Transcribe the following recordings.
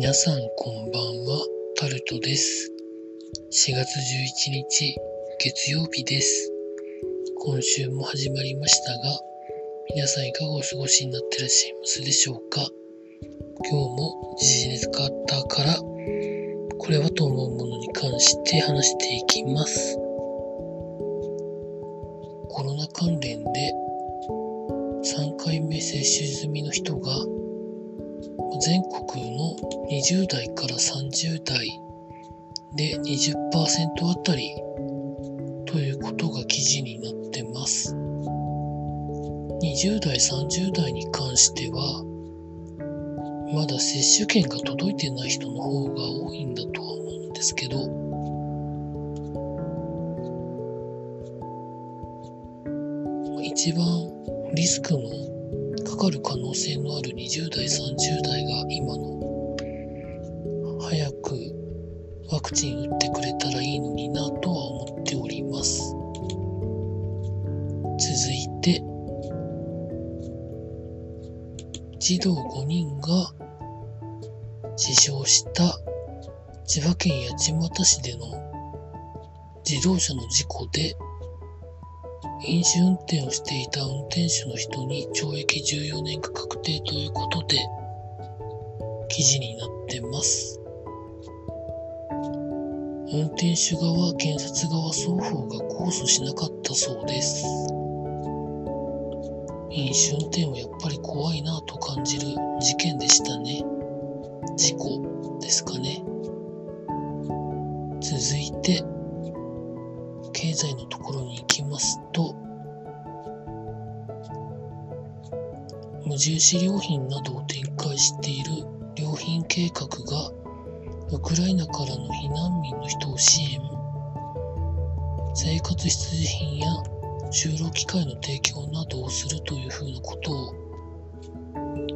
皆さんこんばんは、タルトです。4月11日、月曜日です。今週も始まりましたが、皆さんいかがお過ごしになってらっしゃいますでしょうか？今日も時事ネタから、これはと思うものに関して話していきます。コロナ関連で3回目接種済みの人が全国の20代から30代で20%あたりということが記事になってます。20代、30代に関しては、まだ接種券が届いてない人の方が多いんだとは思うんですけど、一番リスクのかかる可能性のある20代、30代が今の早くワクチン打ってくれたらいいのになとは思っております。続いて、児童5人が死傷した千葉県八街市での自動車の事故で飲酒運転をしていた運転手の人に懲役14年が確定ということで記事になってます。運転手側、検察側双方が控訴しなかったそうです。飲酒運転はやっぱり怖いなと感じる事件でしたね。事故ですかね。続いて、経済のところに行きますと、無印良品などを展開している良品計画がウクライナからの避難民の人を支援生活必需品や就労機会の提供などをするというふうなことを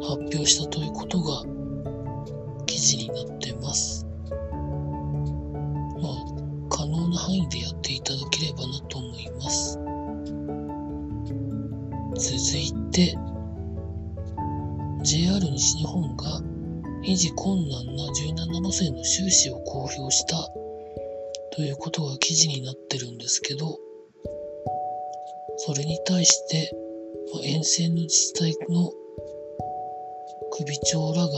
発表したということが記事になっています。JR 西日本が維持困難な17路線の収支を公表したということが記事になってるんですけど、それに対して、沿線の自治体の首長らが、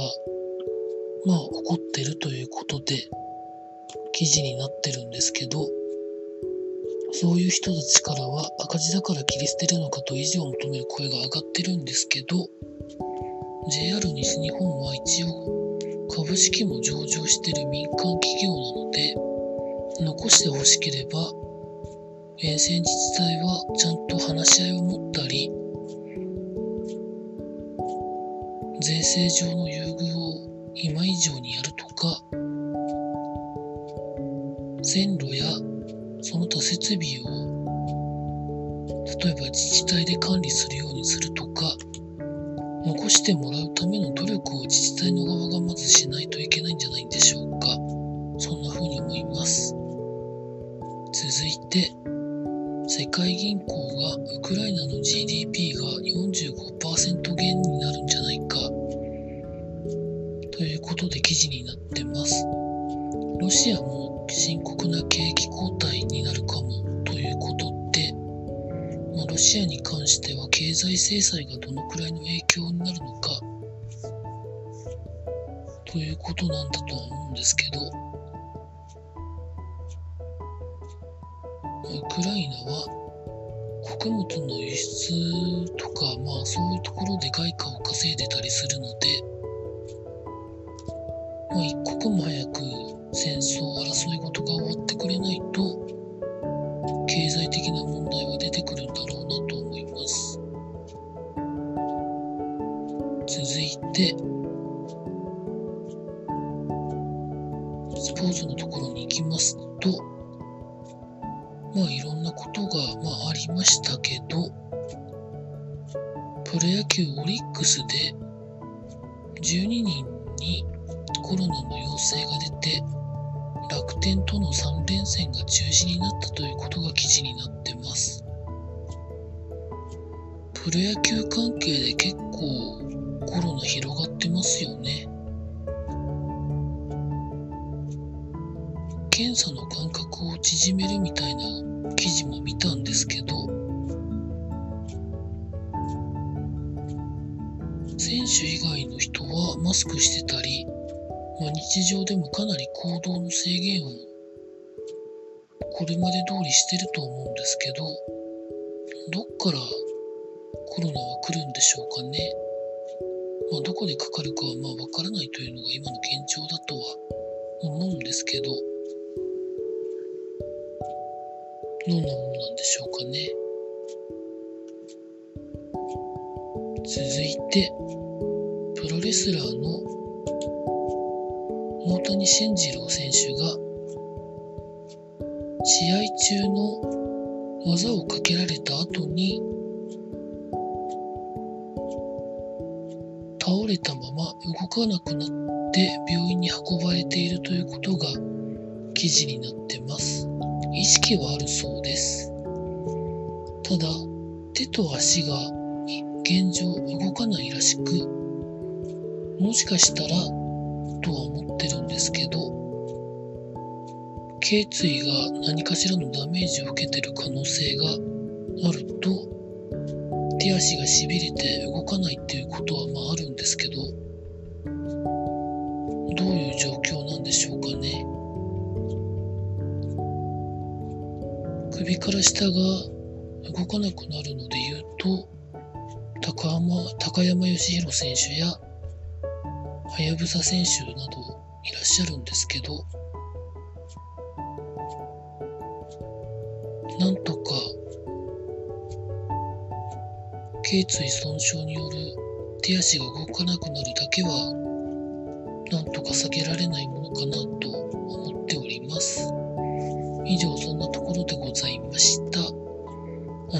まあ怒ってるということで、記事になってるんですけど、そういう人たちからは赤字だから切り捨てるのかと維持を求める声が上がってるんですけど、JR 西日本は一応株式も上場している民間企業なので、残してほしければ、沿線自治体はちゃんと話し合いを持ったり、税制上の優遇を今以上にやるとか、線路やその他設備を例えば自治体で管理するようにするとか、残してもらうための努力を自治体の側がまずしないといけないんじゃないんでしょうか。そんな風に思います。続いて、世界銀行がウクライナの GDP が45%減になるんじゃないかということで記事になってます。ロシアもシアに関しては経済制裁がどのくらいの影響になるのかということなんだとは思うんですけど、ウクライナは穀物の輸出とか、まあそういうところで外貨を稼いでたりするので、まあ一刻も早く戦争、争い事が終わってスポーツのところに行きますと、まあいろんなことが、まあ、ありましたけど、プロ野球オリックスで12人にコロナの陽性が出て、楽天との3連戦が中止になったということが記事になってます。プロ野球関係で結構コロナ広がってますよね。検査の間隔を縮めるみたいな記事も見たんですけど選手以外の人はマスクしてたり、まあ、日常でもかなり行動の制限をこれまで通りしてると思うんですけどどっからコロナは来るんでしょうかね。まあ、どこでかかるかはまあわからないというのが今の現状だとは思うんですけど、どんなものなんでしょうかね。続いて、プロレスラーの大谷慎次郎選手が試合中の技をかけられた後に倒れたまま動かなくなって病院に運ばれているということが記事になってます。意識はあるそうです。ただ、手と足が現状動かないらしく、もしかしたらとは思ってるんですけど、頸椎が何かしらのダメージを受けてる可能性があると手足がしびれて動かないっていうことはまああるんですけど、どういう状況なんでしょうかね。首から下が動かなくなるので言うと、高山高山義弘選手や、はやぶさ選手などいらっしゃるんですけど、なんとか頸椎損傷による手足が動かなくなるだけはなんとか避けられないものかなと思っております。以上そんなところ